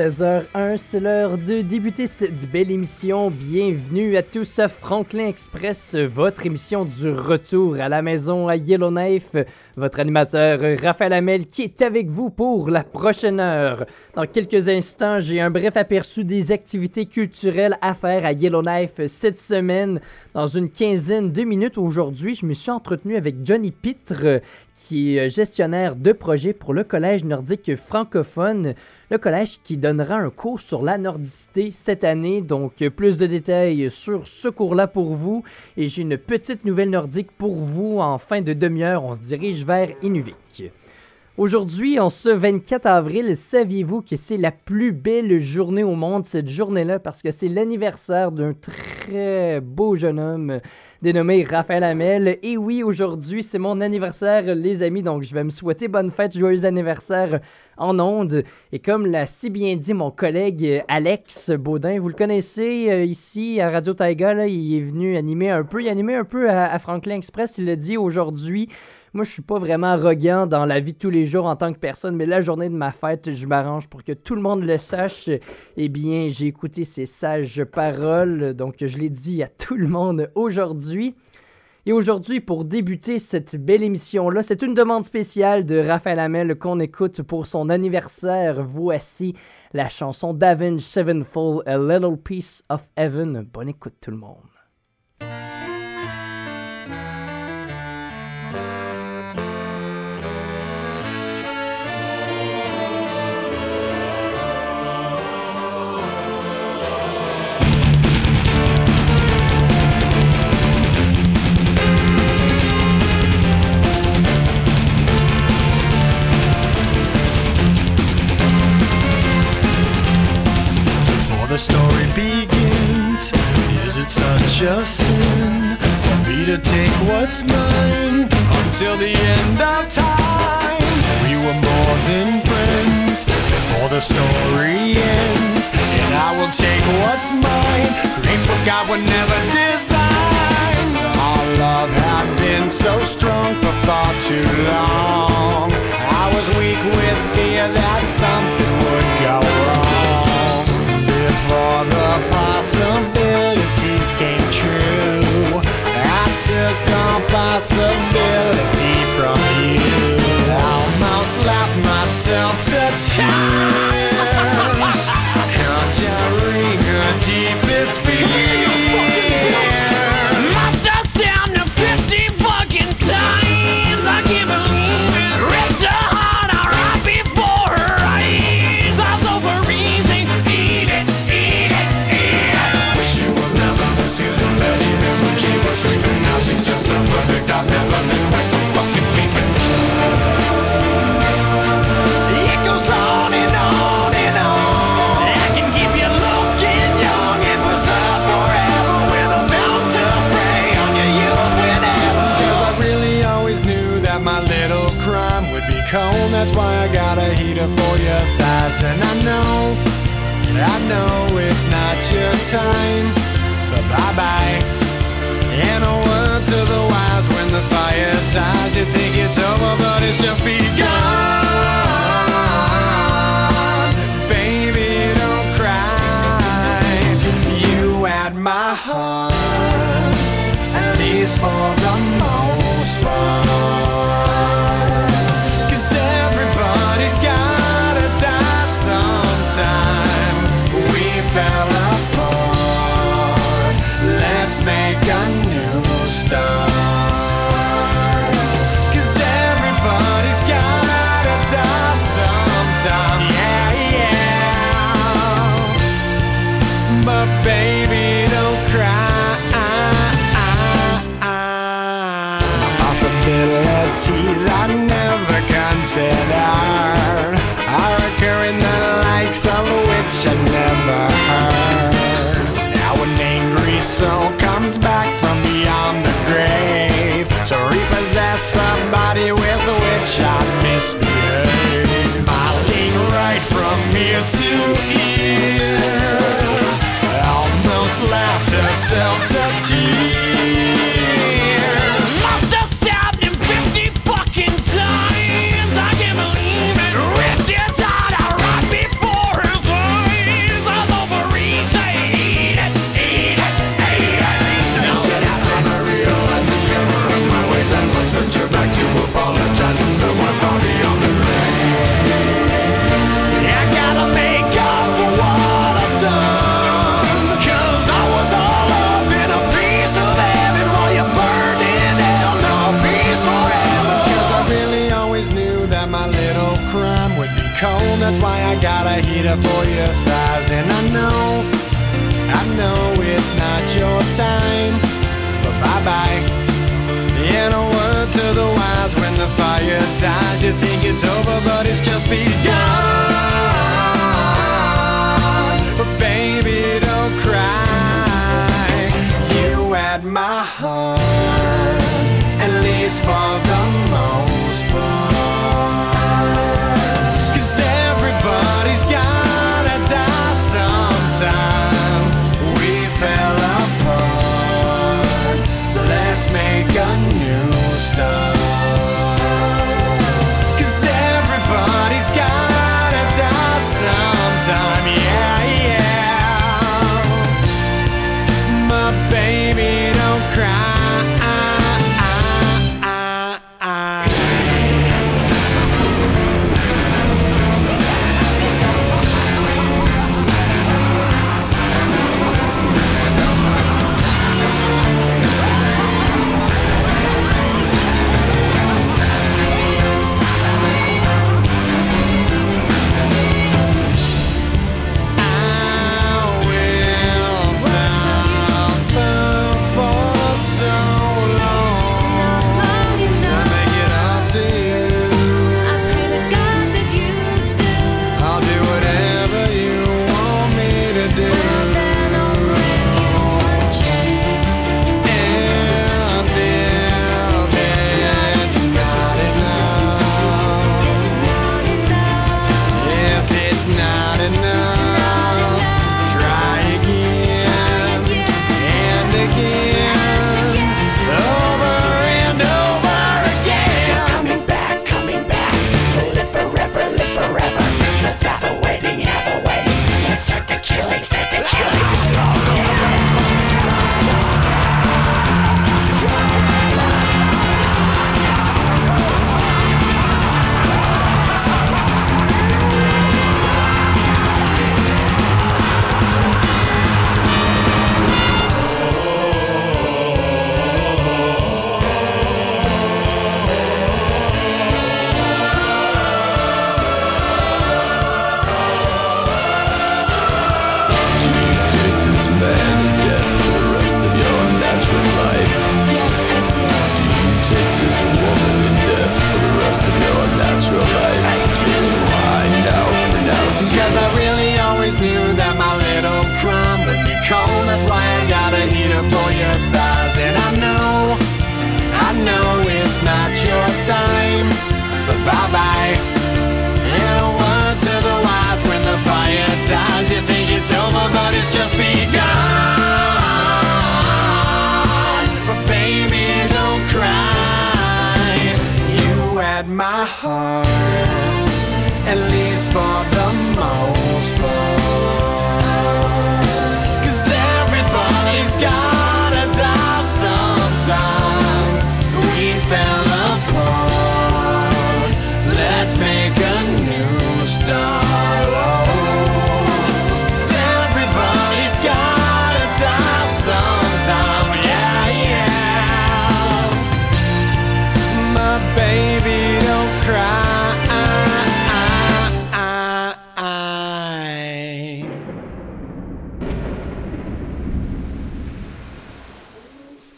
16h01, c'est l'heure de débuter cette belle émission. Bienvenue à tous à Franklin Express, votre émission du retour à la maison à Yellowknife. Votre animateur Raphaël Hamel qui est avec vous pour la prochaine heure. Dans quelques instants, j'ai un bref aperçu des activités culturelles à faire à Yellowknife cette semaine. Dans une quinzaine de minutes aujourd'hui, je me suis entretenu avec Johnny Pitre, qui est gestionnaire de projet pour le Collège nordique francophone le collège qui donnera un cours sur la nordicité cette année. Donc, plus de détails sur ce cours-là pour vous. Et j'ai une petite nouvelle nordique pour vous en fin de demi-heure. On se dirige vers Inuvik. Aujourd'hui, en ce 24 avril, saviez-vous que c'est la plus belle journée au monde, cette journée-là, parce que c'est l'anniversaire d'un très beau jeune homme dénommé Raphaël Hamel. Et oui, aujourd'hui, c'est mon anniversaire, les amis, donc je vais me souhaiter bonne fête, joyeux anniversaire en ondes. Et comme l'a si bien dit mon collègue Alex Baudin, vous le connaissez euh, ici à Radio Taiga, il est venu animer un peu, il a un peu à, à Franklin Express, il l'a dit aujourd'hui. Moi, je suis pas vraiment arrogant dans la vie de tous les jours en tant que personne, mais la journée de ma fête, je m'arrange pour que tout le monde le sache. Eh bien, j'ai écouté ces sages paroles, donc je l'ai dit à tout le monde aujourd'hui. Et aujourd'hui, pour débuter cette belle émission-là, c'est une demande spéciale de Raphaël Hamel qu'on écoute pour son anniversaire. Voici la chanson d'Avenge Sevenfold, A Little Piece of Heaven. Bonne écoute tout le monde. Mine until the end of time? We were more than friends before the story ends, and I will take what's mine, create what God would never design. Our love had been so strong for far too long. I was weak with fear that something would go wrong before the possibilities came true. I took on possibility from you. Almost left myself to tears, know it's not your time. Heater for your thighs. And I know, I know it's not your time. But bye bye. And a word to the wise when the fire dies. You think it's over, but it's just begun. But baby, don't cry. You had my heart, at least for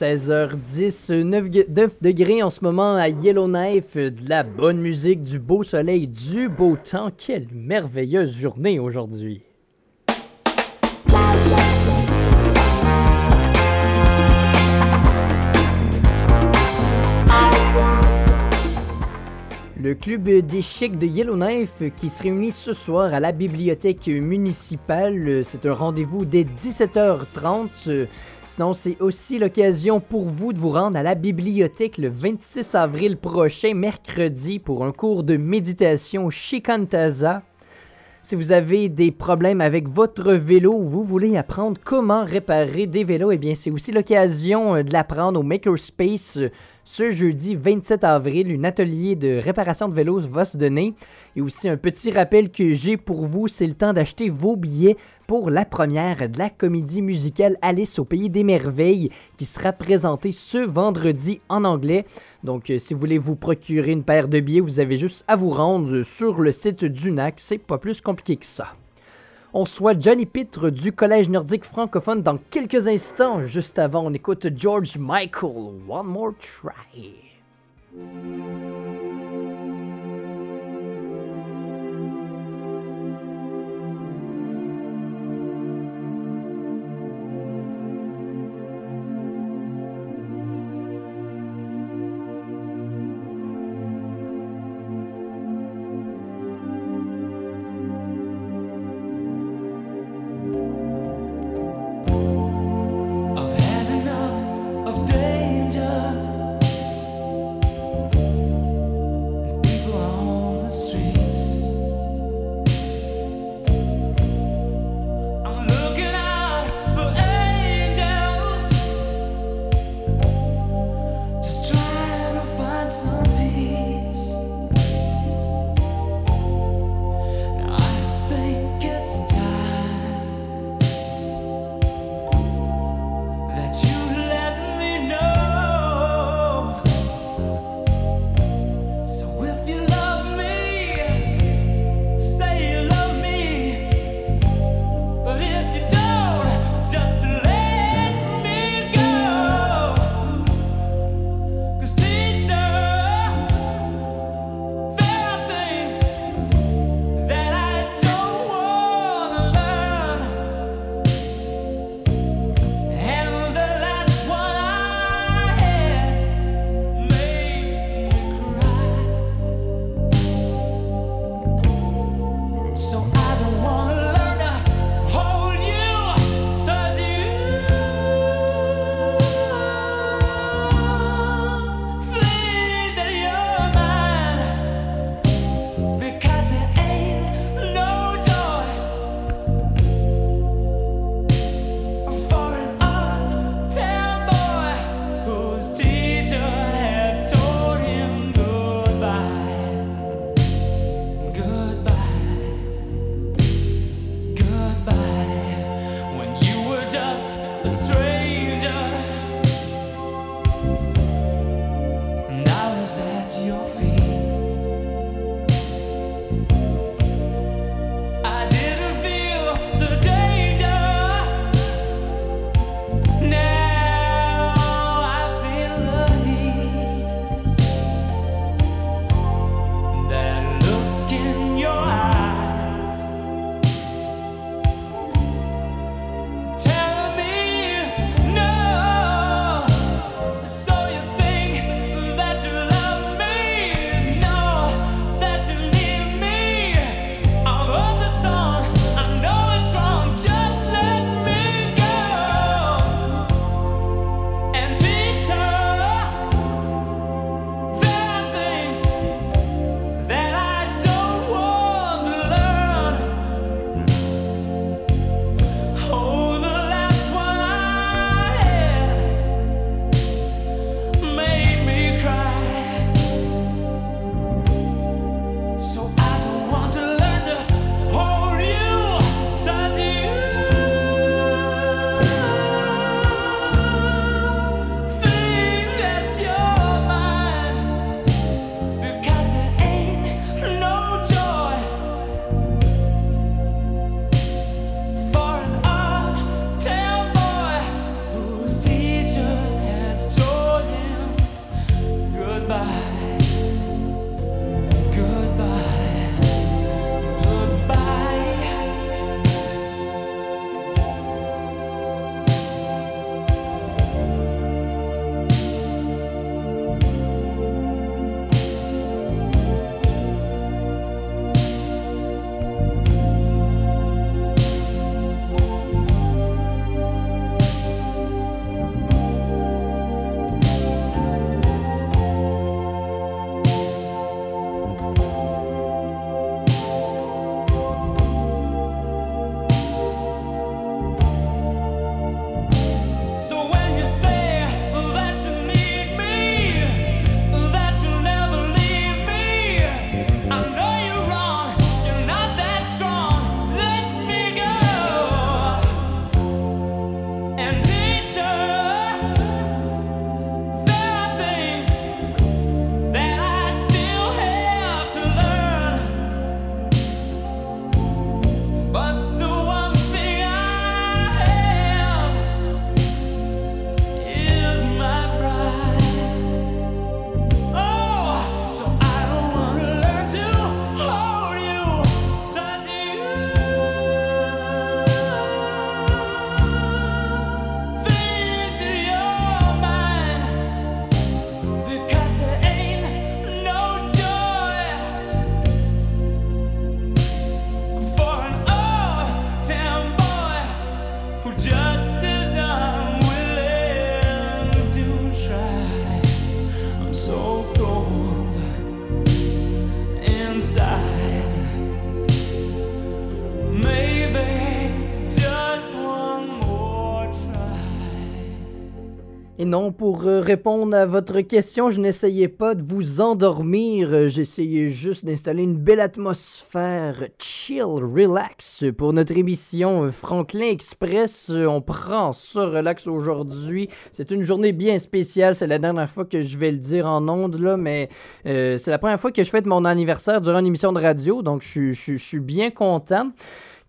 16h10, 9, gue- 9 degrés en ce moment à Yellowknife, de la bonne musique, du beau soleil, du beau temps. Quelle merveilleuse journée aujourd'hui. Le club d'échecs de Yellowknife qui se réunit ce soir à la bibliothèque municipale. C'est un rendez-vous dès 17h30. Sinon, c'est aussi l'occasion pour vous de vous rendre à la bibliothèque le 26 avril prochain, mercredi, pour un cours de méditation chez Kantaza. Si vous avez des problèmes avec votre vélo ou vous voulez apprendre comment réparer des vélos, eh bien c'est aussi l'occasion euh, de l'apprendre au Makerspace ce jeudi 27 avril. Un atelier de réparation de vélos va se donner. Et aussi un petit rappel que j'ai pour vous, c'est le temps d'acheter vos billets pour la première de la comédie musicale Alice au pays des merveilles qui sera présentée ce vendredi en anglais. Donc euh, si vous voulez vous procurer une paire de billets, vous avez juste à vous rendre sur le site du NAC, c'est pas plus compliqué que ça. On soit Johnny Pitre du Collège nordique francophone dans quelques instants. Juste avant, on écoute George Michael. One more try. Non, pour euh, répondre à votre question, je n'essayais pas de vous endormir, euh, j'essayais juste d'installer une belle atmosphère chill, relax pour notre émission euh, Franklin Express. On prend ça relax aujourd'hui. C'est une journée bien spéciale, c'est la dernière fois que je vais le dire en ondes, là, mais c'est la première fois que je fête mon anniversaire durant une émission de radio, donc je suis bien content.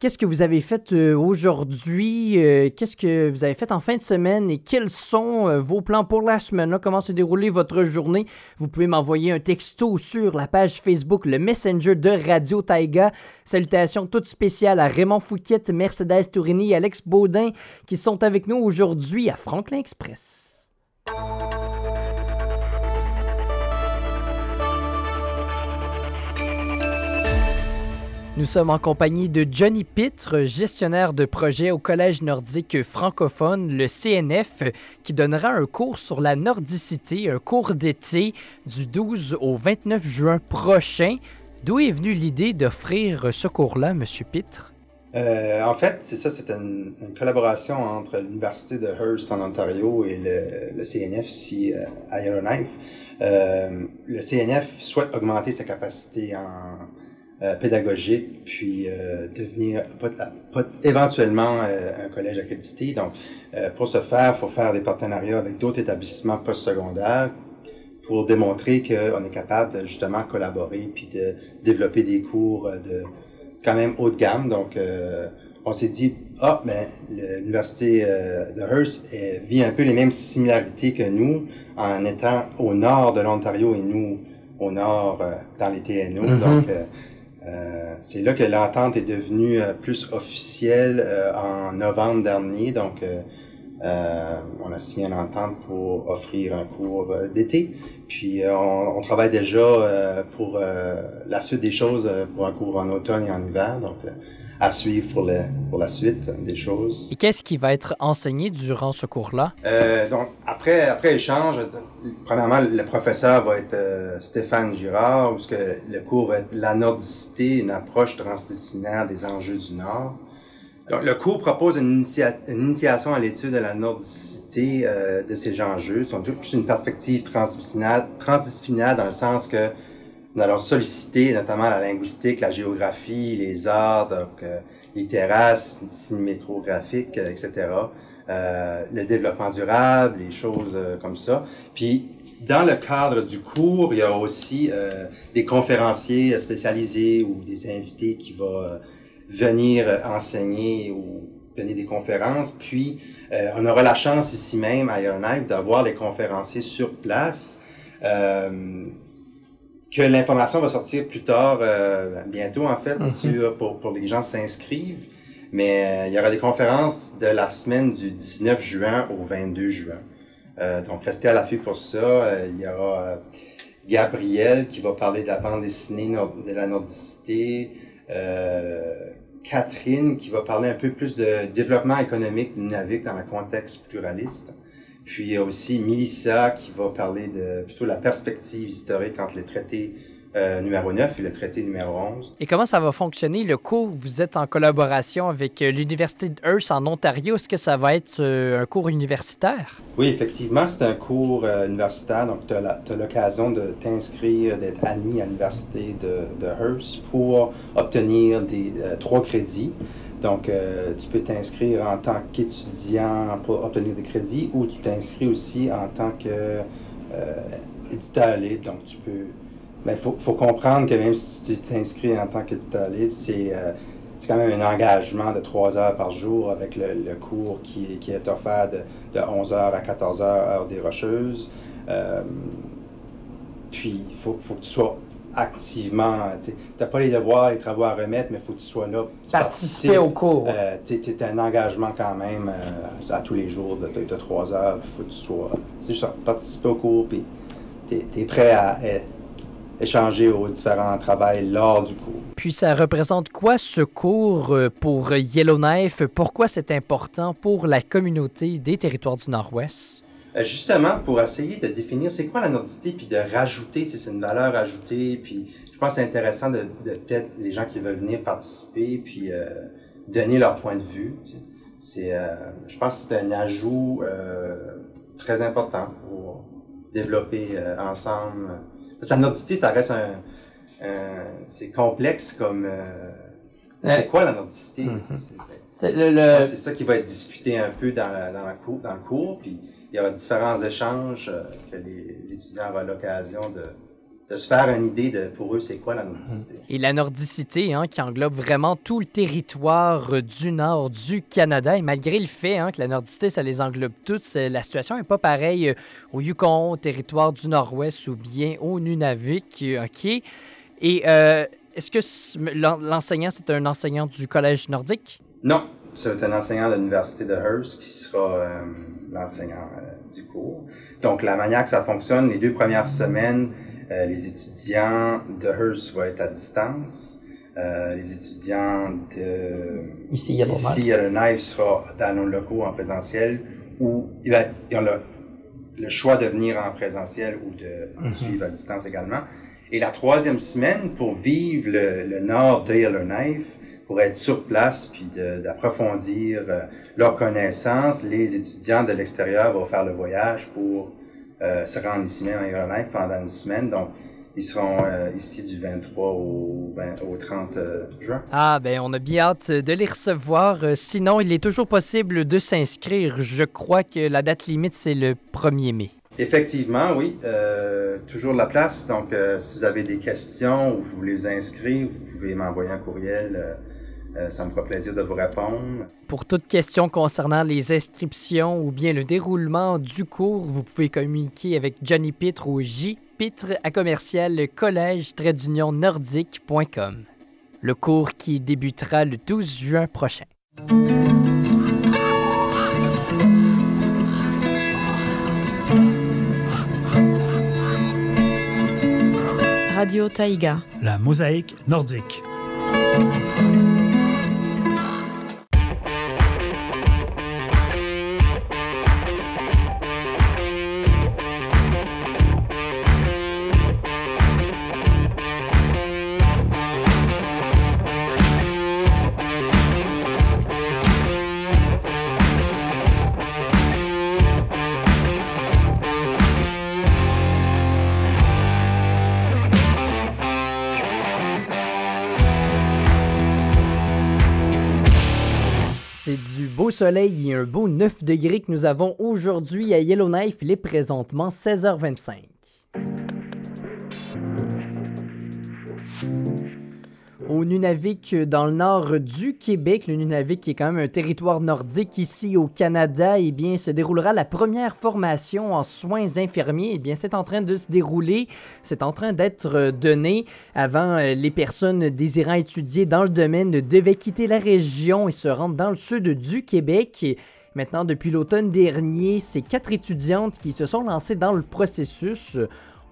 Qu'est-ce que vous avez fait euh, aujourd'hui? Euh, Qu'est-ce que vous avez fait en fin de semaine? Et quels sont euh, vos plans pour la semaine? Comment s'est déroulée votre journée? Vous pouvez m'envoyer un texto sur la page Facebook, le Messenger de Radio Taiga. Salutations toutes spéciales à Raymond Fouquette, Mercedes Tourini et Alex Baudin qui sont avec nous aujourd'hui à Franklin Express. Nous sommes en compagnie de Johnny Pitre, gestionnaire de projet au Collège nordique francophone, le CNF, qui donnera un cours sur la nordicité, un cours d'été du 12 au 29 juin prochain. D'où est venue l'idée d'offrir ce cours-là, Monsieur Pitre? Euh, en fait, c'est ça, c'est une, collaboration entre l'Université de Hearst en Ontario et le, CNF ici euh, à Yellowknife. Euh, le CNF souhaite augmenter sa capacité en euh, pédagogique, puis euh, devenir pot- pot- éventuellement euh, un collège accrédité. Donc, pour ce faire, il faut faire des partenariats avec d'autres établissements postsecondaires pour démontrer qu'on est capable de justement collaborer puis de développer des cours de quand même haut de gamme. Donc, on s'est dit, ah, ben, l'université de Hearst vit un peu les mêmes similarités que nous en étant au nord de l'Ontario et nous au nord dans les TNO. Mhm. Donc, euh, c'est là que l'entente est devenue euh, plus officielle euh, en novembre dernier. Donc, on a signé une entente pour offrir un cours d'été. Puis, on, on travaille déjà pour la suite des choses pour un cours en automne et en hiver. Donc, à suivre pour, le, pour la suite des choses. Et qu'est-ce qui va être enseigné durant ce cours-là? Euh, donc, après, après échange, premièrement, le professeur va être euh, Stéphane Girard, où ce que le cours va être la nordicité, une approche transdisciplinaire des enjeux du Nord. Donc, le cours propose une, initia- une initiation à l'étude de la nordicité euh, de ces enjeux. C'est une perspective transdisciplinaire, transdisciplinaire dans le sens que nous allons solliciter notamment la linguistique, la géographie, les arts, donc euh, littéraires, cin- cinématographiques, euh, etc. Euh, le développement durable, les choses euh, comme ça. Puis, dans le cadre du cours, il y a aussi euh, des conférenciers spécialisés ou des invités qui vont euh, venir euh, enseigner ou donner des conférences. Puis, on aura la chance ici même à Yellowknife d'avoir les conférenciers sur place. Que l'information va sortir plus tard, euh, bientôt en fait, Mhm. sur, pour, pour les gens s'inscrivent. Mais euh, il y aura des conférences de la semaine du 19 juin au 22 juin. Euh, donc restez à l'affût pour ça. Euh, il y aura euh, Gabriel qui va parler de la bande dessinée de la nordicité. Euh, Catherine qui va parler un peu plus de développement économique du Nunavik dans un contexte pluraliste. Puis il y a aussi Melissa qui va parler de plutôt la perspective historique entre le traité euh, numéro 9 et le traité numéro 11. Et comment ça va fonctionner? Le cours? Vous êtes en collaboration avec euh, l'Université de Hearst en Ontario. Est-ce que ça va être euh, un cours universitaire? Oui, effectivement, c'est un cours euh, universitaire, donc tu as l'occasion de t'inscrire, d'être admis à l'université de, de Hearst pour obtenir des trois crédits. Donc, euh, tu peux t'inscrire en tant qu'étudiant pour obtenir des crédits ou tu t'inscris aussi en tant que euh, libre. Donc, tu peux. Mais il faut, faut comprendre que même si tu t'inscris en tant qu'éditeur libre, c'est euh, c'est quand même un engagement de trois heures par jour avec le, cours qui, qui est offert de, de 11h à 14h, heure des Rocheuses. Puis, il faut, faut que tu sois activement. Tu n'as pas les devoirs, les travaux à remettre, mais il faut que tu sois là. tu Participer au cours. euh, tu as un engagement quand même euh, à tous les jours de, de, de trois heures. Il faut que tu sois. C'est juste ça, participer au cours, puis tu es, prêt à échanger aux différents travails lors du cours. Puis ça représente quoi ce cours euh, pour Yellowknife? Pourquoi c'est important pour la communauté des territoires du Nord-Ouest? Euh, justement, pour essayer de définir c'est quoi la nordicité, puis de rajouter, sais, c'est une valeur ajoutée, puis je pense que c'est intéressant de, de peut-être les gens qui veulent venir participer, puis euh, donner leur point de vue. C'est, euh, je pense que c'est un ajout euh, très important pour développer ensemble. Parce que la nordicité, ça reste un, un- c'est complexe comme. C'est quoi la nordicité? Mhm. Le- C'est ça qui va être discuté un peu dans, la, dans, la cour, dans le cours, puis il y aura différents échanges euh, que les étudiants auront l'occasion de, de se faire une idée de pour eux c'est quoi la nordicité. Et la nordicité, hein, qui englobe vraiment tout le territoire du nord du Canada. Et malgré le fait hein, que la nordicité, ça les englobe toutes, la situation n'est pas pareille euh, au Yukon, au territoire du nord-ouest ou bien au Nunavik. euh, OK. Et euh, est-ce que l'enseignant, c'est un enseignant du collège nordique? Non, c'est un enseignant de l'université de Hearst qui sera euh, l'enseignant euh, du cours. Donc la manière que ça fonctionne, les deux premières semaines, euh, les étudiants de Hearst vont être à distance. Les étudiants de Ici, à ici Yellowknife sera dans nos locaux en présentiel ou il va- ils ont le, le choix de venir en présentiel ou de Mhm. suivre à distance également. Et la troisième semaine, pour vivre le, le nord de Yellowknife, pour être sur place puis de- d'approfondir euh, leurs connaissances, les étudiants de l'extérieur vont faire le voyage pour euh, se rendre ici même à Yellowknife pendant une semaine. Donc, ils seront euh, ici du 23 au, 20 au 30 euh, juin. Ah, ben, on a bien hâte de les recevoir. Euh, Sinon, il est toujours possible de s'inscrire. Je crois que la date limite, c'est le 1er mai. Effectivement, oui. Toujours la place. Donc, si vous avez des questions ou vous voulez vous inscrire, vous pouvez m'envoyer un courriel. Euh, ça me fera plaisir de vous répondre. Pour toute question concernant les inscriptions ou bien le déroulement du cours, vous pouvez communiquer avec Johnny Pitre au jpitre à commercial collège nordique.com. Le cours qui débutera le 12 juin prochain. Radio Taïga. La mosaïque nordique. Du beau soleil et un beau 9 degrés que nous avons aujourd'hui à Yellowknife. Il est présentement 16h25. Au Nunavik, dans le nord du Québec, le Nunavik qui est quand même un territoire nordique ici au Canada, eh bien, se déroulera la première formation en soins infirmiers. Eh bien, c'est en train de se dérouler, c'est en train d'être euh, donné. Avant, euh, les personnes désirant étudier dans le domaine devaient quitter la région et se rendre dans le sud du Québec. Maintenant, depuis l'automne dernier, c'est quatre étudiantes qui se sont lancées dans le processus.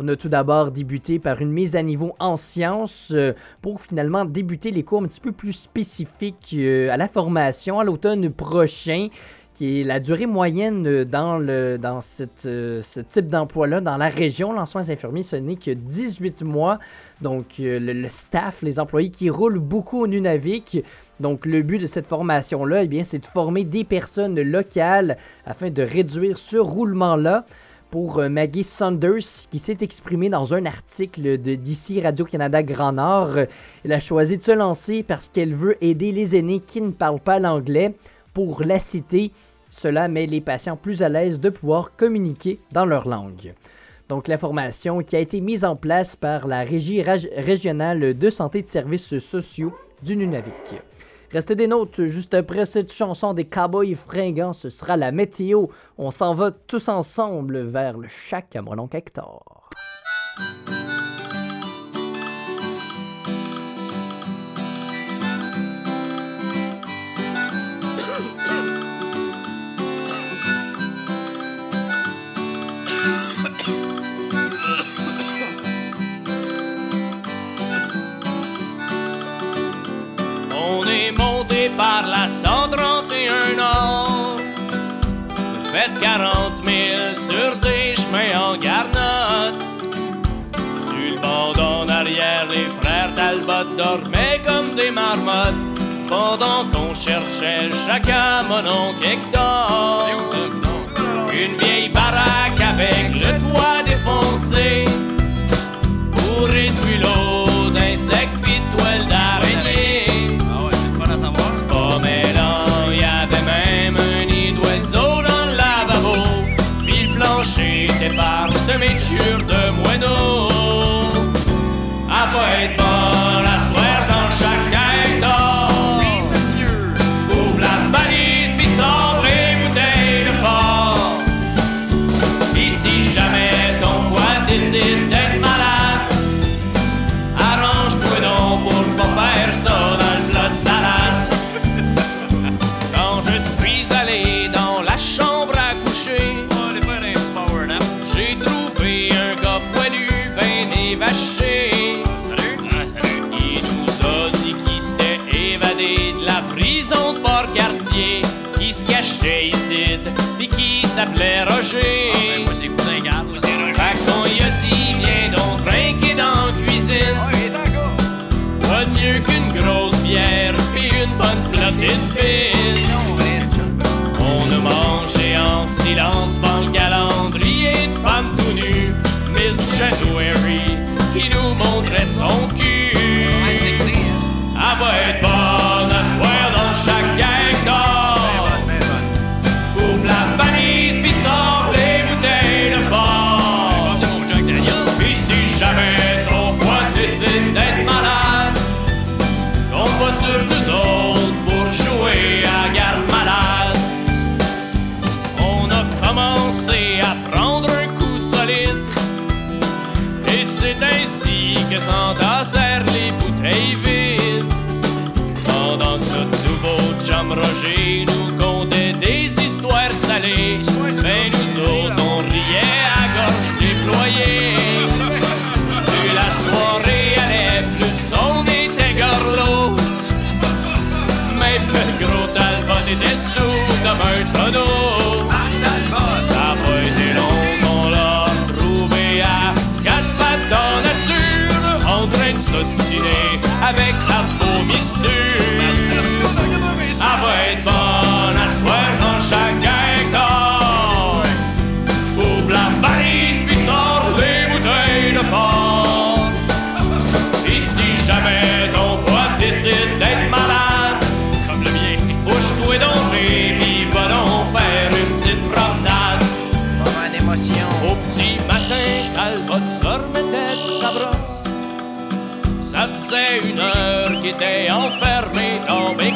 On a tout d'abord débuté par une mise à niveau en sciences euh, pour finalement débuter les cours un petit peu plus spécifiques euh, à la formation à l'automne prochain qui est la durée moyenne euh, dans, ce type d'emploi-là dans la région. En soins infirmiers, ce n'est que 18 mois. Donc, le, staff, les employés qui roulent beaucoup au Nunavik. Donc, le but de cette formation-là, eh c'est de former des personnes locales afin de réduire ce roulement-là pour euh, Maggie Saunders, qui s'est exprimée dans un article de d'ici Radio-Canada Grand Nord. Elle a choisi de se lancer parce qu'elle veut aider les aînés qui ne parlent pas l'anglais. Pour la citer, cela met les patients plus à l'aise de pouvoir communiquer dans leur langue. Donc la formation qui a été mise en place par la Régie régionale de santé et de services sociaux du Nunavik. Restez des notes juste après cette chanson des Cowboys fringants, ce sera la météo. On s'en va tous ensemble vers le chac à mon. par la 131 Nord. Faites 40 000 sur des chemins en garnotte. Sur le bord en arrière, les frères Talbot dormaient comme des marmottes. Pendant qu'on cherchait chacun mon oncle Hector. Une vieille baraque avec le toit défoncé s'appelait Roger. Fait qu'on y a dit, viens donc trinquer dans la cuisine. Pas de mieux qu'une grosse bière puis une bonne platée de pine. On a mangé en silence dans le calendrier de femme tout nue, Miss January, qui nous montrait son cul. C'est ainsi que s'entassèrent les bouteilles vides. Pendant que notre nouveau chum Roger nous contait des histoires salées,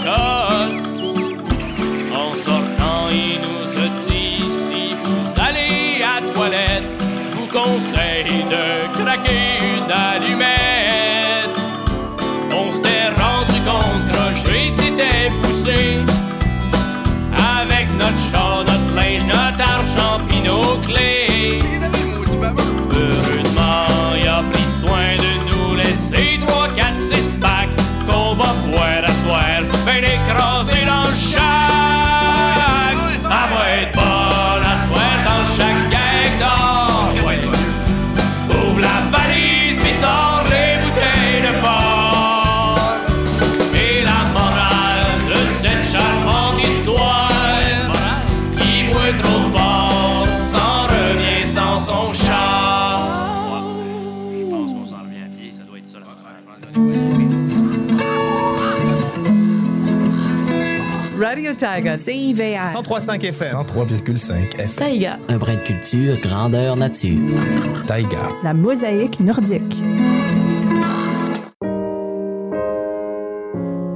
dans Taiga. CIVR. 1035 FM. 103,5 FM. Taiga. Un brin de culture, grandeur nature. Taïga. La mosaïque nordique.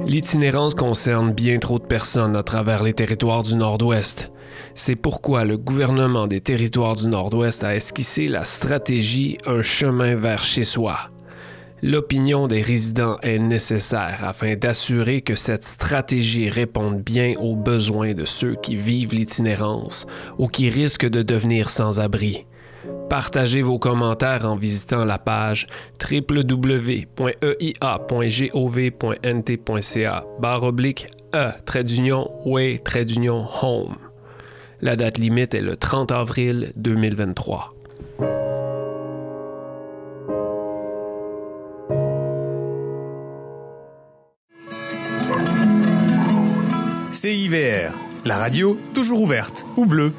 L'itinérance concerne bien trop de personnes à travers les territoires du Nord-Ouest. C'est pourquoi le gouvernement des territoires du Nord-Ouest a esquissé la stratégie Un chemin vers chez soi. L'opinion des résidents est nécessaire afin d'assurer que cette stratégie réponde bien aux besoins de ceux qui vivent l'itinérance ou qui risquent de devenir sans-abri. Partagez vos commentaires en visitant la page www.eia.gov.nt.ca barre oblique E trait d'union way trait d'union home. La date limite est le 30 avril 2023. CIVR, la radio toujours ouverte ou bleue.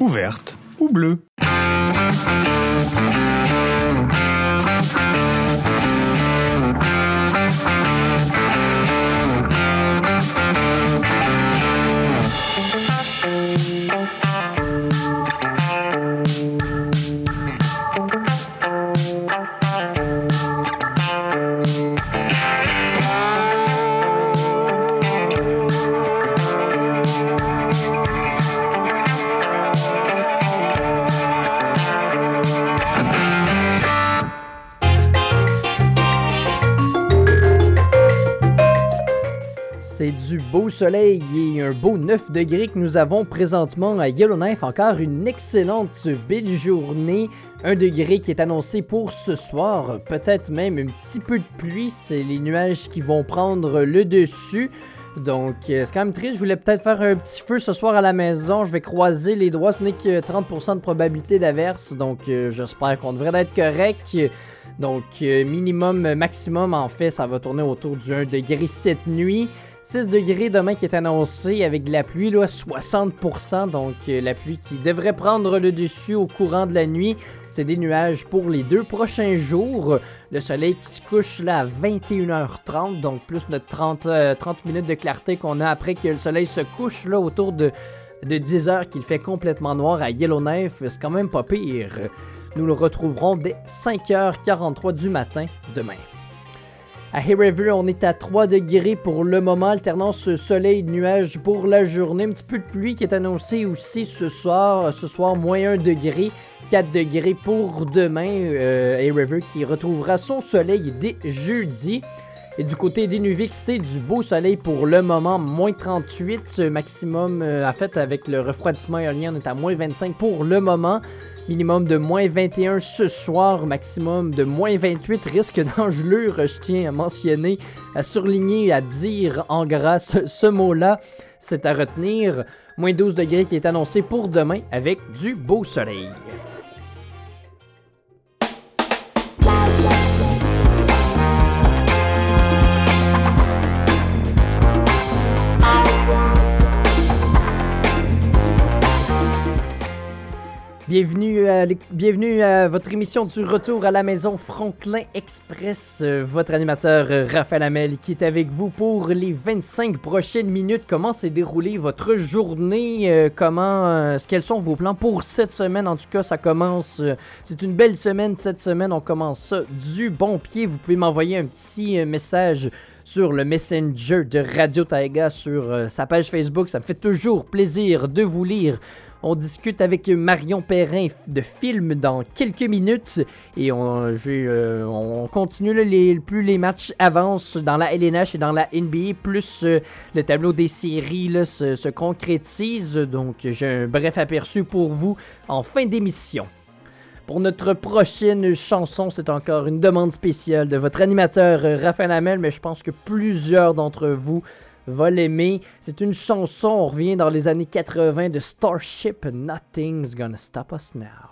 Ouverte ou bleue. Du beau soleil et un beau 9 degrés que nous avons présentement à Yellowknife. Encore une excellente belle journée. 1 degré qui est annoncé pour ce soir. Peut-être même un petit peu de pluie. C'est les nuages qui vont prendre le dessus. Donc, euh, c'est quand même triste. Je voulais peut-être faire un petit feu ce soir à la maison. Je vais croiser les doigts. Ce n'est que 30% de probabilité d'averse. Donc, euh, j'espère qu'on devrait être correct. Donc, euh, minimum, maximum, en fait, ça va tourner autour du 1 degré cette nuit. 6 degrés demain qui est annoncé avec de la pluie, là, 60%. Donc, euh, la pluie qui devrait prendre le dessus au courant de la nuit. C'est des nuages pour les deux prochains jours. Le soleil qui se couche là à 21h30, donc plus notre 30, euh, 30 minutes de clarté qu'on a après que le soleil se couche là autour de, de 10 heures qu'il fait complètement noir à Yellowknife. C'est quand même pas pire. Nous le retrouverons dès 5h43 du matin demain. À Hay River, on est à 3 degrés pour le moment, alternance soleil-nuage pour la journée. Un petit peu de pluie qui est annoncée aussi ce soir. Ce soir, moins 1 degré, 4 degrés pour demain. Euh, Hay River qui retrouvera son soleil dès jeudi. Et du côté d'Inuvik, c'est du beau soleil pour le moment, moins 38 ce maximum. euh, en fait, avec le refroidissement éolien, on est à moins 25 pour le moment. Minimum de moins 21 ce soir, maximum de moins 28. Risque d'engelure, je tiens à mentionner, à surligner, à dire en gras ce, ce mot-là. C'est à retenir. Moins 12 degrés qui est annoncé pour demain avec du beau soleil. Bienvenue à, l'é- bienvenue à votre émission du retour à la maison Franklin Express. Euh, votre animateur euh, Raphaël Hamel qui est avec vous pour les 25 prochaines minutes. Comment s'est déroulée votre journée? Euh, comment, euh, quels sont vos plans pour cette semaine? En tout cas, ça commence. euh, c'est une belle semaine cette semaine. On commence du bon pied. Vous pouvez m'envoyer un petit euh, message sur le Messenger de Radio Taiga sur euh, sa page Facebook. Ça me fait toujours plaisir de vous lire. On discute avec Marion Perrin de film dans quelques minutes et on, euh, on continue plus les matchs avancent dans la LNH et dans la NBA, plus euh, le tableau des séries se, se concrétise. Donc j'ai un bref aperçu pour vous en fin d'émission. Pour notre prochaine chanson, c'est encore une demande spéciale de votre animateur euh, Raphaël Hamel, mais je pense que plusieurs d'entre vous vont l'aimer. C'est une chanson, on revient dans les années 80 de Starship, Nothing's Gonna Stop Us Now.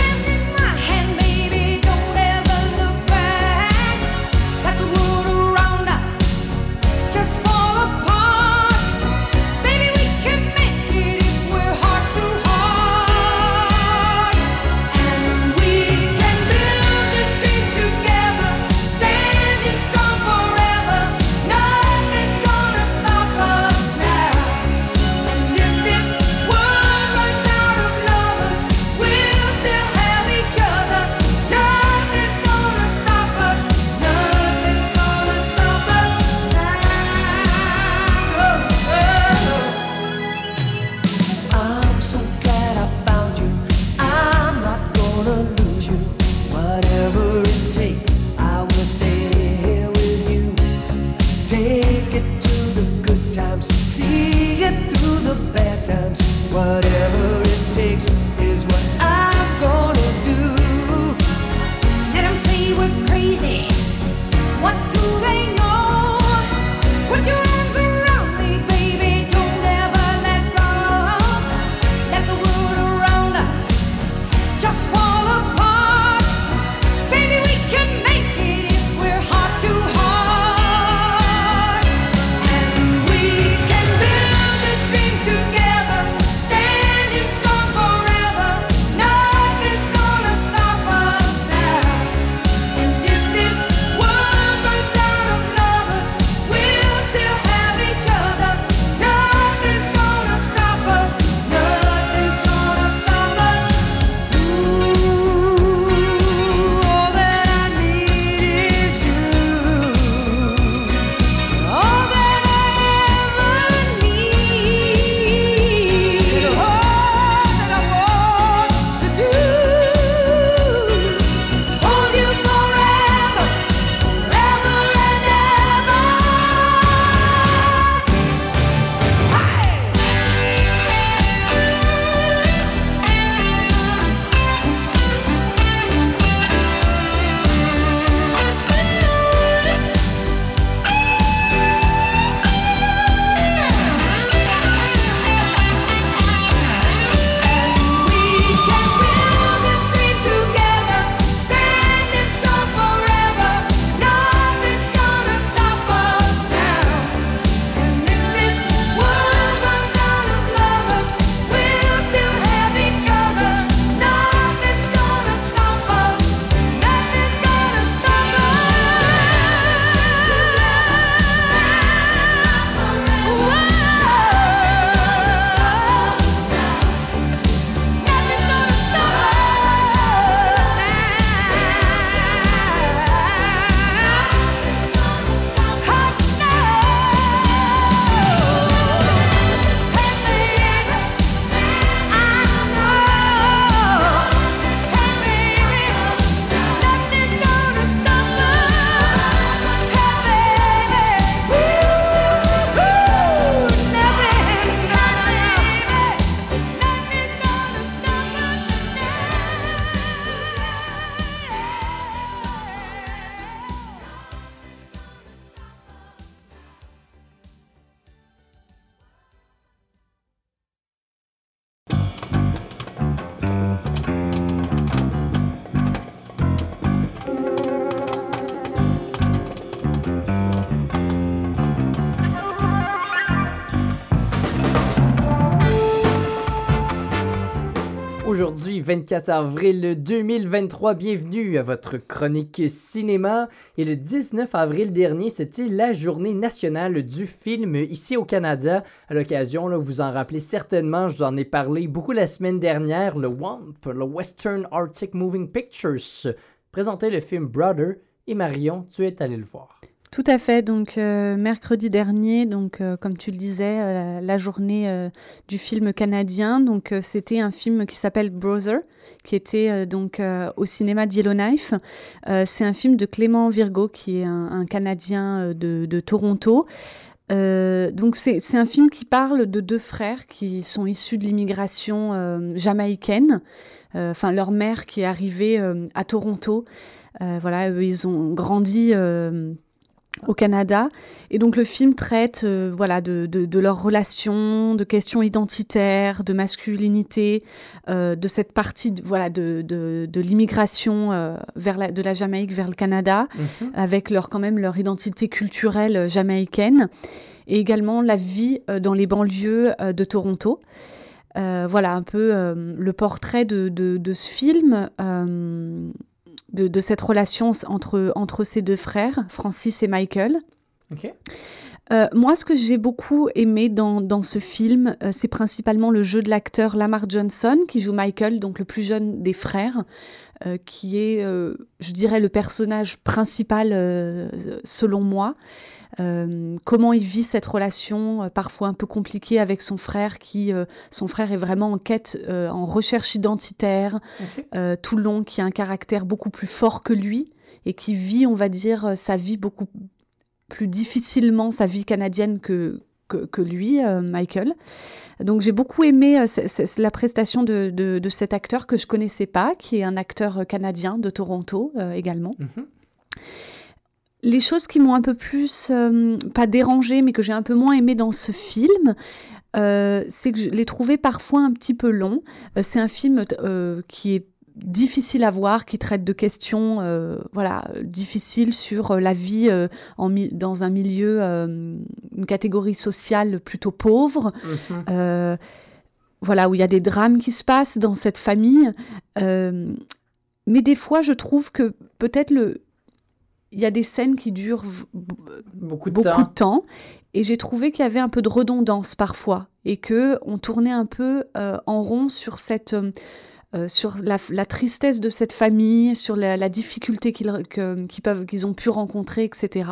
Aujourd'hui, 24 avril 2023, bienvenue à votre chronique cinéma. Et le 19 avril dernier, c'était la journée nationale du film ici au Canada. À l'occasion, là, vous en rappelez certainement, je vous en ai parlé beaucoup la semaine dernière, le WAMP, le Western Arctic Moving Pictures, présentait le film Brother. Et Marion, tu es allé le voir. Tout à fait. Donc, euh, mercredi dernier, donc, euh, comme tu le disais, euh, la, journée du film canadien. Donc, c'était un film qui s'appelle Brother, qui était donc au cinéma de Yellowknife. Euh, c'est un film de Clément Virgo, qui est un, Canadien de, Toronto. Donc c'est un film qui parle de deux frères qui sont issus de l'immigration jamaïcaine. Enfin, leur mère qui est arrivée à Toronto. Voilà, eux, ils ont grandi au Canada. Et donc le film traite euh, voilà, de, de, de leurs relations, de questions identitaires, de masculinité, euh, de cette partie de, voilà, de, de, de l'immigration euh, vers la, de la Jamaïque vers le Canada, Mhm. avec leur, quand même leur identité culturelle jamaïcaine, et également la vie dans les banlieues de Toronto. Voilà un peu le portrait de, ce film, de, de cette relation entre, entre ces deux frères, Francis et Michael. Euh, moi, ce que j'ai beaucoup aimé dans, dans ce film, euh, c'est principalement le jeu de l'acteur Lamar Johnson, qui joue Michael, donc le plus jeune des frères, euh, qui est, je dirais, le personnage principal selon moi. Euh, comment il vit cette relation euh, parfois un peu compliquée avec son frère, qui euh, son frère est vraiment en quête, en recherche identitaire, Ok. tout le long, qui a un caractère beaucoup plus fort que lui et qui vit, on va dire, sa vie beaucoup plus difficilement, sa vie canadienne que, que, que lui, Michael. Donc j'ai beaucoup aimé la prestation de, de, de cet acteur que je connaissais pas, qui est un acteur canadien de Toronto euh, également. Mhm. Les choses qui m'ont un peu plus, euh, pas dérangé, mais que j'ai un peu moins aimé dans ce film, euh, c'est que je l'ai trouvé parfois un petit peu long. Euh, c'est un film euh, qui est difficile à voir, qui traite de questions euh, voilà, difficiles sur la vie euh, en dans un milieu, euh, une catégorie sociale plutôt pauvre. Mhm. Voilà, où il y a des drames qui se passent dans cette famille. Mais des fois, je trouve que peut-être le... il y a des scènes qui durent Beaucoup de beaucoup temps. de temps. Et j'ai trouvé qu'il y avait un peu de redondance parfois. Et que on tournait un peu euh, en rond sur cette... euh, euh, sur la, la tristesse de cette famille, sur la, la difficulté qu'ils que- qu'ils peuvent qu'ils ont pu rencontrer, etc.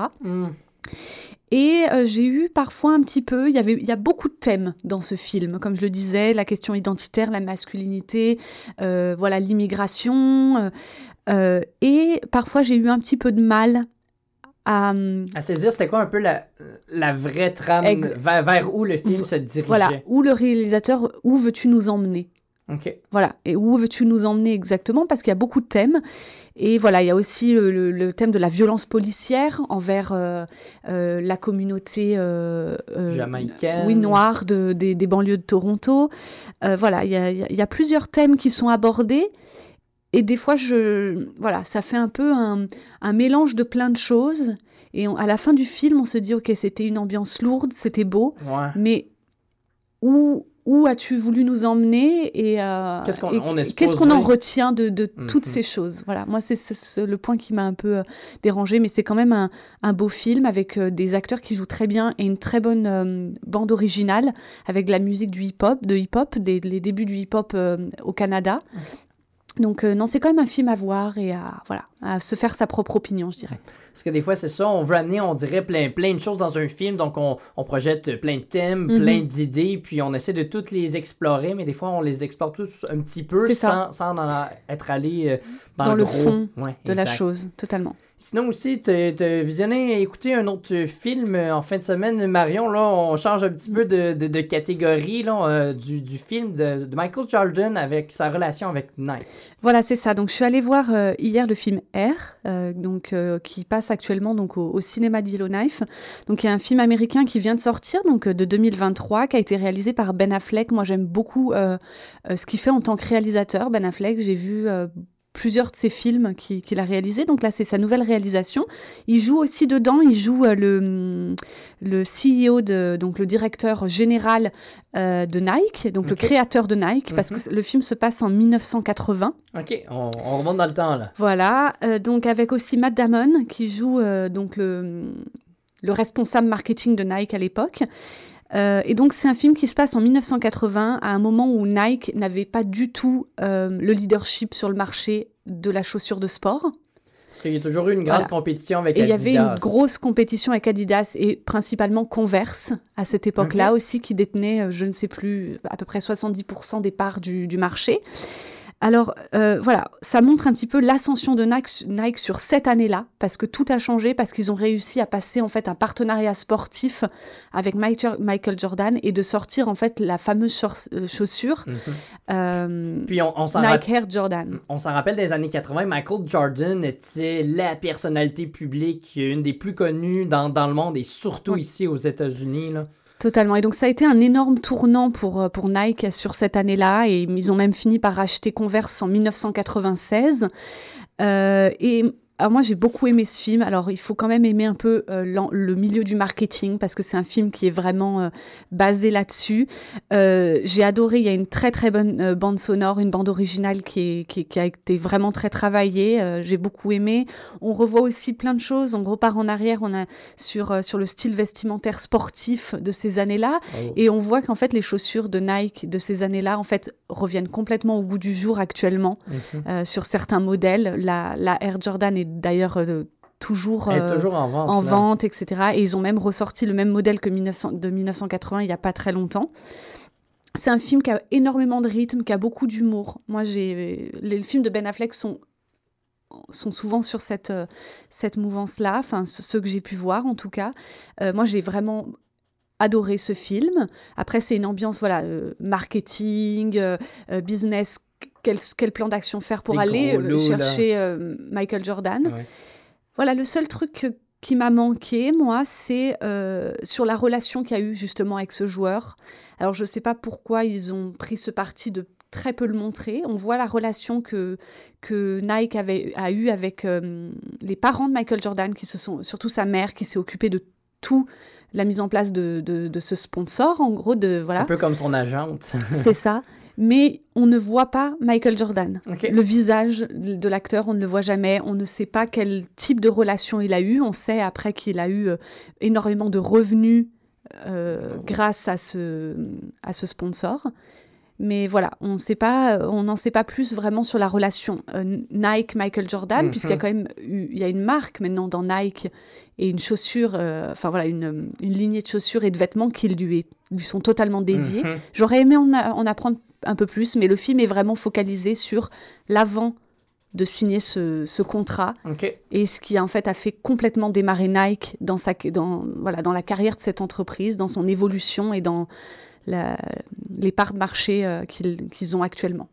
Et euh, j'ai eu parfois un petit peu, il y avait, il y a beaucoup de thèmes dans ce film, comme je le disais, la question identitaire, la masculinité, euh, voilà l'immigration, euh, euh, et parfois j'ai eu un petit peu de mal à, À saisir, c'était quoi un peu la, la vraie trame? Ex- vers, vers où le film se dirigeait? voilà où le réalisateur, où veux-tu nous emmener? Ok. Voilà, et où veux-tu nous emmener exactement? Parce qu'il y a beaucoup de thèmes. Et voilà, il y a aussi le, thème de la violence policière envers euh, euh, la communauté euh, euh, Jamaïcaine. oui, noire de, des, des banlieues de Toronto. Euh, voilà, y a- il y a plusieurs thèmes qui sont abordés. Et des fois, je, voilà, ça fait un peu un, un mélange de plein de choses. Et on- à la fin du film, on se dit, OK, c'était une ambiance lourde, c'était beau, Ouais. mais où, où as-tu voulu nous emmener et, euh, Qu'est-ce qu'on- en retient de, de toutes Mhm. ces choses? Voilà, moi, c'est c'est ce- le point qui m'a un peu euh, dérangé, mais c'est quand même un, un beau film avec euh, des acteurs qui jouent très bien et une très bonne bande originale avec de la musique du hip-hop, de hip-hop, des, les débuts du hip-hop au Canada. Donc, euh, non, c'est quand même un film à voir et à, voilà, à se faire sa propre opinion, je dirais. Parce que des fois, c'est ça, on veut amener, on dirait, plein, plein de choses dans un film, donc on, on projette plein de thèmes, Mhm. plein d'idées, puis on essaie de toutes les explorer, mais des fois, on les explore tous un petit peu sans, sans en être allé euh, dans, Dans, le gros. fond Ouais, de la chose, totalement. Sinon aussi, tu as et écouté un autre film euh, en fin de semaine, Marion. Là, on change un petit peu de, de- catégorie là, euh, du, du film de, Michael Jordan avec sa relation avec Nike. Voilà, c'est ça. Donc, je suis allée voir euh, hier le film R, euh, donc, qui passe actuellement donc, au, cinéma de Yellowknife. Donc, il y a un film américain qui vient de sortir, donc de 2023, qui a été réalisé par Ben Affleck. Moi, j'aime beaucoup ce qu'il fait en tant que réalisateur. Ben Affleck, j'ai vu plusieurs de ses films qui- qu'il a réalisés. Donc là, c'est sa nouvelle réalisation. Il joue aussi dedans, il joue euh, le, le CEO, de, donc le directeur général euh, de Nike, donc le créateur de Nike, parce que le film se passe en 1980. Ok, on, on remonte dans le temps là. Voilà, euh, donc avec aussi Matt Damon qui joue euh, donc le, le responsable marketing de Nike à l'époque. Euh, et donc c'est un film qui se passe en 1980 à un moment où Nike n'avait pas du tout euh, le leadership sur le marché de la chaussure de sport. Parce qu'il y a toujours eu une grande Voilà. compétition avec Et il y Adidas. avait une grosse compétition avec Adidas et principalement Converse à cette époque-là aussi qui détenait, euh, je ne sais plus, à peu près 70% des parts du, du marché. Alors euh, voilà, ça montre un petit peu l'ascension de Nike, sur cette année-là, parce que tout a changé, parce qu'ils ont réussi à passer en fait un partenariat sportif avec Michael Jordan et de sortir en fait la fameuse euh, chaussure Mhm. euh, Puis on, on s'en Nike. Air Jordan. On s'en rappelle des années 80, Michael Jordan était la personnalité publique, une des plus connues dans, dans le monde et surtout Oui. ici aux États-Unis. Totalement. Et donc ça a été un énorme tournant pour, euh, pour Nike sur cette année-là. Et ils ont même fini par racheter Converse en 1996. Euh, et alors moi j'ai beaucoup aimé ce film. Alors il faut quand même aimer un peu euh, le milieu du marketing parce que c'est un film qui est vraiment euh, basé là-dessus. Euh, j'ai adoré. Il y a une très très bonne bande sonore, une bande originale qui, est, qui, qui a été vraiment très travaillée. J'ai beaucoup aimé. On revoit aussi plein de choses. On repart en arrière. On a sur sur le style vestimentaire sportif de ces années-là. Oh. Et on voit qu'en fait, les chaussures de Nike de ces années-là, en fait, reviennent complètement au goût du jour actuellement Mhm. sur certains modèles. La, la Air Jordan est d'ailleurs euh, toujours, euh, toujours en vente, en là. vente, etc. Et ils ont même ressorti le même modèle que 1900 de 1980 il n'y a pas très longtemps. C'est un film qui a énormément de rythme, qui a beaucoup d'humour. Moi, j'ai les films de Ben Affleck sont sont souvent sur cette, euh, cette mouvance-là, enfin ce- ceux que j'ai pu voir en tout cas. Euh, moi, j'ai vraiment adoré ce film. Après, c'est une ambiance voilà euh, marketing, euh, business. Quel, quel plan d'action faire pour Des aller euh, lots, chercher euh, Michael Jordan Ouais. Voilà, le seul truc qui m'a manqué, moi, c'est euh, sur la relation qu'il y a eu justement avec ce joueur. Alors, je ne sais pas pourquoi ils ont pris ce parti de très peu le montrer. On voit la relation que, que Nike avait, a eue avec euh, les parents de Michael Jordan, qui se sont, surtout sa mère, qui s'est occupée de tout la mise en place de, de- de ce sponsor, en gros, de voilà. Un peu comme son agente. C'est ça. Mais on ne voit pas Michael Jordan. Le visage de l'acteur, on ne le voit jamais. On ne sait pas quel type de relation il a eu. On sait après qu'il a eu euh, énormément de revenus euh, grâce à ce, à ce sponsor. Mais voilà, on sait pas, on n'en sait pas plus vraiment sur la relation euh, Nike-Michael Jordan, Mhm. puisqu'il y a quand même eu, il y a une marque maintenant dans Nike et une chaussure, euh, enfin voilà, une, une lignée de chaussures et de vêtements qui lui, est- lui sont totalement dédiés. Mhm. J'aurais aimé en, en apprendre un peu plus, mais le film est vraiment focalisé sur l'avant de signer ce, ce contrat et ce qui en fait a fait complètement démarrer Nike dans, sa, dans, voilà, dans la carrière de cette entreprise, dans son évolution et dans la- les parts de marché euh, qu'ils qu'ils ont actuellement.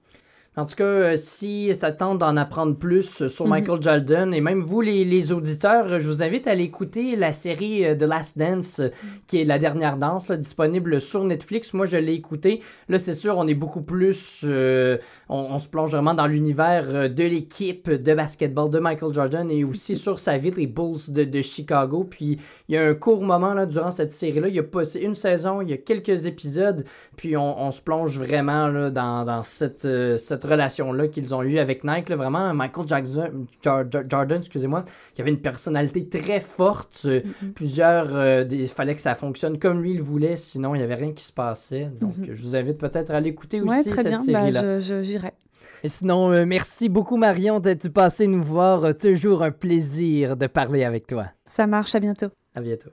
En tout cas, euh, si ça tente d'en apprendre plus sur Mhm. Michael Jordan, et même vous, les, les auditeurs, je vous invite à aller écouter la série euh, The Last Dance, euh, qui est la dernière danse, là, disponible sur Netflix. Moi, je l'ai écouté. Là, c'est sûr, on est beaucoup plus... euh, on, on se plonge vraiment dans l'univers de l'équipe de basketball de Michael Jordan et aussi sur sa vie, les Bulls de, de Chicago. Puis, il y a un court moment là, durant cette série-là. Il y a pas c'est une saison, il y a quelques épisodes. Puis, on, on se plonge vraiment là, dans, dans cette, euh, cette relation-là qu'ils ont eue avec Nike. là. vraiment, Michael Jackson, Jar- Jar- Jordan, excusez-moi, qui avait une personnalité très forte. Euh, Plusieurs, euh, il fallait que ça fonctionne comme lui il voulait, sinon il n'y avait rien qui se passait. Donc, Mhm. je vous invite peut-être à l'écouter aussi, Ouais, très cette bien, bah, série-là. je- j'irai. Et sinon, euh, merci beaucoup Marion d'être passée nous voir. Toujours un plaisir de parler avec toi. Ça marche, à bientôt. À bientôt.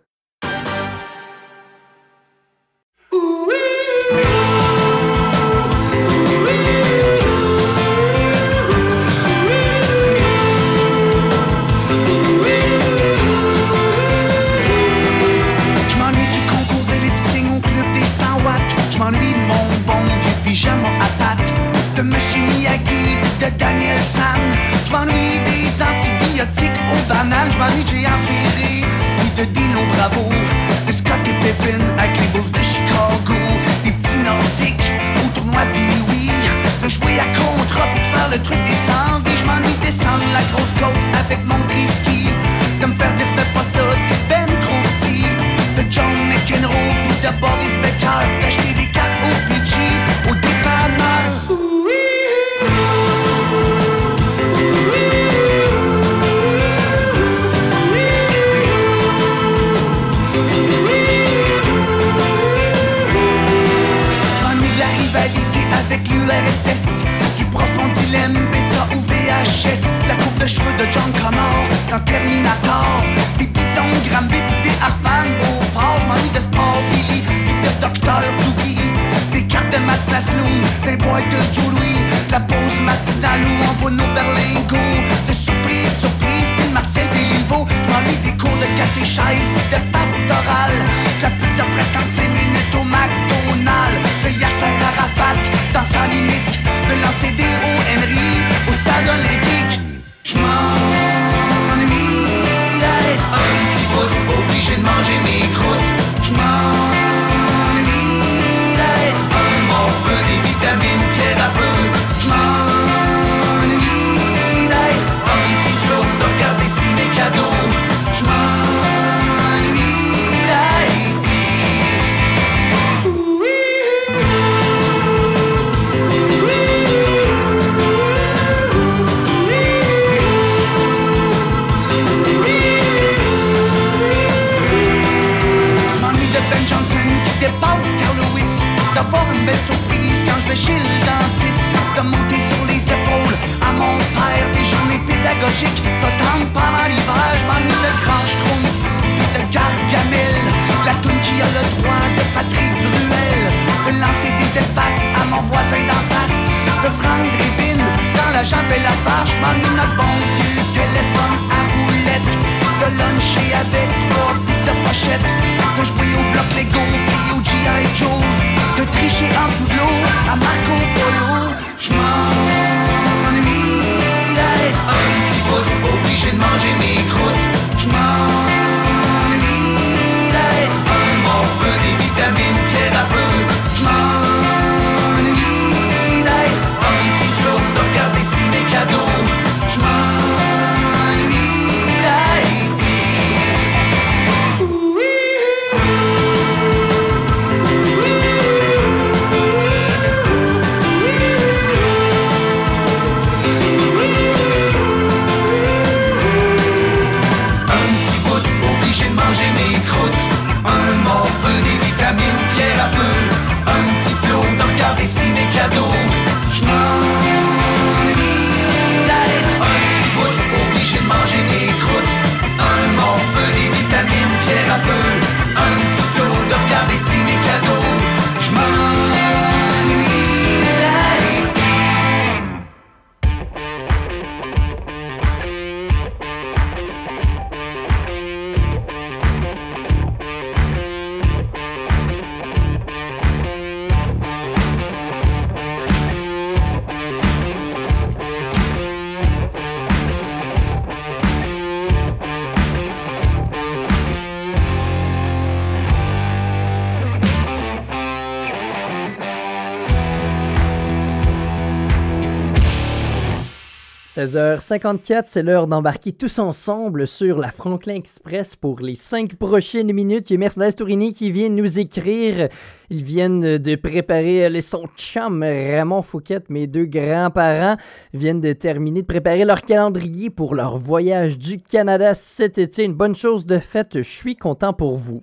16h54, c'est l'heure d'embarquer tous ensemble sur la Franklin Express pour les cinq prochaines minutes. Il y a Mercedes Tourini qui vient nous écrire. Ils viennent de préparer euh, son chum, Raymond Fouquet, mes deux grands-parents, viennent de terminer de préparer leur calendrier pour leur voyage du Canada cet été. Une bonne chose de faite, je suis content pour vous.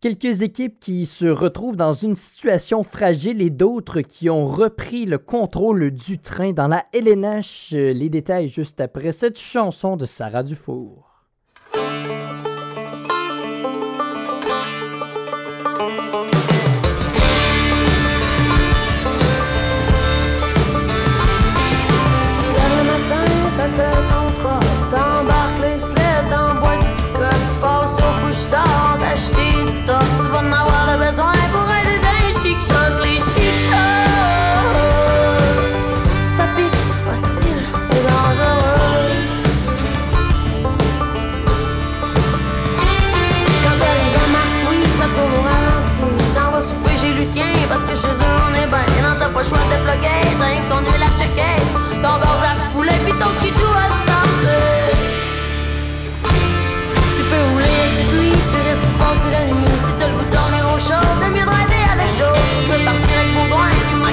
Quelques équipes qui se retrouvent dans une situation fragile et d'autres qui ont repris le contrôle du train dans la LNH. Euh, les détails juste après cette chanson de Sarah Dufour.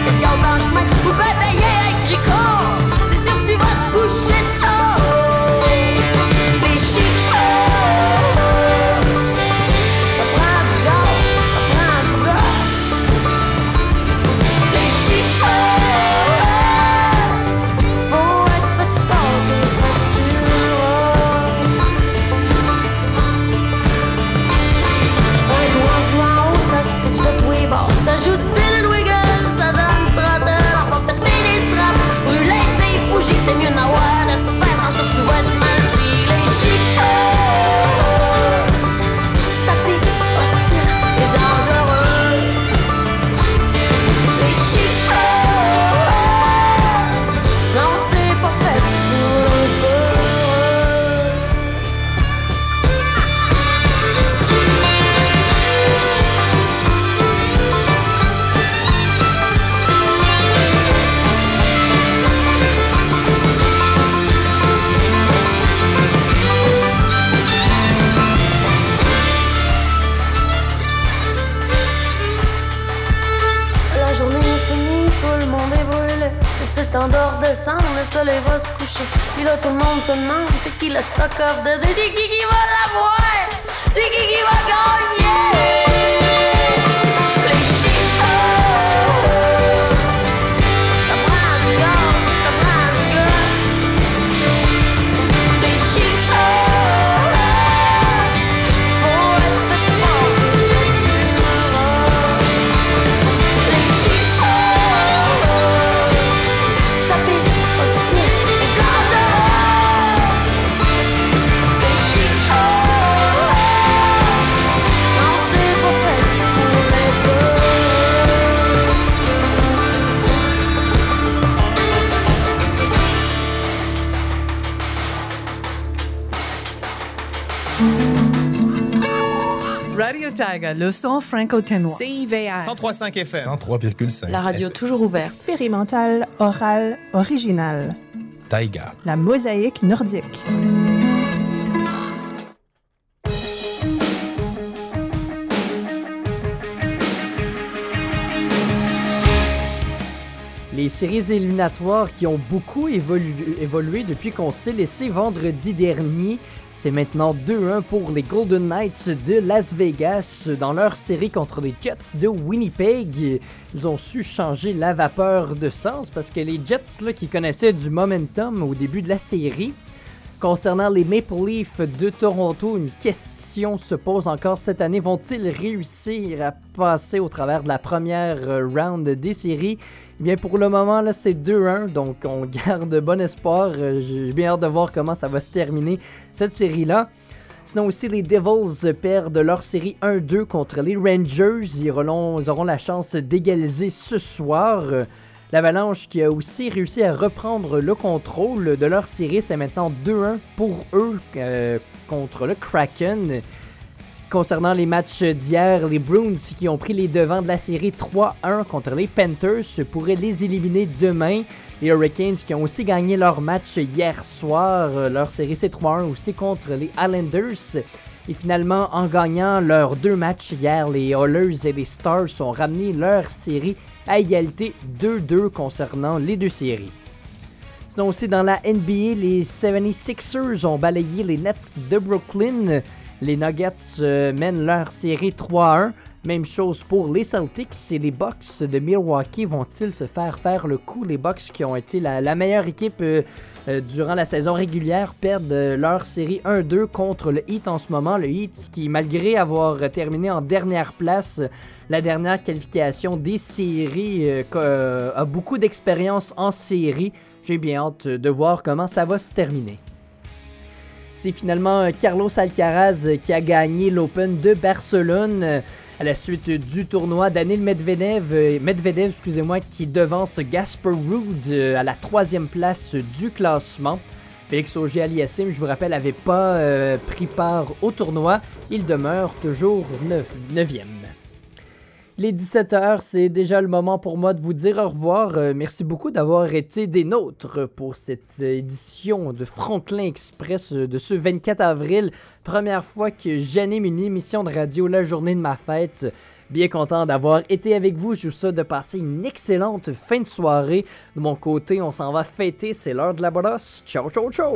quelques gaz en. Vous bataillez avec Ricard. Soleil va se coucher. Puis là, tout le monde se demande c'est qui le stock of the day. C'est qui qui va l'avoir? C'est qui qui va gagner? Tiger, le son franco-ténois. CIVR. 103.5 FM. 103,5. La radio toujours ouverte. Expérimental, oral, original. Taïga. La mosaïque nordique. Les séries éliminatoires qui ont beaucoup évolu- évolué depuis qu'on s'est laissé vendredi dernier. C'est maintenant 2-1 pour les Golden Knights de Las Vegas dans leur série contre les Jets de Winnipeg. Ils ont su changer la vapeur de sens parce que les Jets là, qui connaissaient du momentum au début de la série, Concernant les Maple Leafs de Toronto, une question se pose encore cette année. Vont-ils réussir à passer au travers de la première euh, round des séries? Eh bien, pour le moment, là, c'est 2-1, donc on garde bon espoir. Euh, J'ai bien hâte de voir comment ça va se terminer, cette série-là. Sinon aussi, les Devils perdent leur série 1-2 contre les Rangers. Ils ils auront la chance d'égaliser ce soir. L'Avalanche qui a aussi réussi à reprendre le contrôle de leur série, c'est maintenant 2-1 pour eux euh, contre le Kraken. Concernant les matchs d'hier, les Bruins qui ont pris les devants de la série 3-1 contre les Panthers pourraient les éliminer demain. Les Hurricanes qui ont aussi gagné leur match hier soir, euh, leur série c'est 3-1 aussi contre les Islanders. Et finalement, en gagnant leurs deux matchs hier, les Oilers et les Stars ont ramené leur série à égalité 2-2 concernant les deux séries. Sinon aussi dans la NBA, les 76ers ont balayé les Nets de Brooklyn. Les Nuggets euh, mènent leur série 3-1. Même chose pour les Celtics les Bucks de Milwaukee. Vont-ils se faire faire le coup? Les Bucks qui ont été la, la meilleure équipe euh, euh, durant la saison régulière perdent euh, leur série 1-2 contre le Heat en ce moment. Le Heat qui, malgré avoir terminé en dernière place, la dernière qualification des séries, euh, a beaucoup d'expérience en série. J'ai bien hâte de voir comment ça va se terminer. C'est finalement Carlos Alcaraz qui a gagné l'Open de Barcelone à la suite du tournoi. Daniel Medvedev, euh, Medvedev excusez-moi, qui devance Gasper Ruud euh, à la troisième place du classement. Félix Auger-Aliassime, je vous rappelle, n'avait pas euh, pris part au tournoi. Il demeure toujours 9e. Les 17h, c'est déjà le moment pour moi de vous dire au revoir. Euh, merci beaucoup d'avoir été des nôtres pour cette euh, édition de Franklin Express euh, de ce 24 avril. Première fois que j'anime une émission de radio la journée de ma fête. Bien content d'avoir été avec vous. Je vous de passer une excellente fin de soirée. De mon côté, on s'en va fêter. C'est l'heure de la brosse. Ciao, ciao, ciao!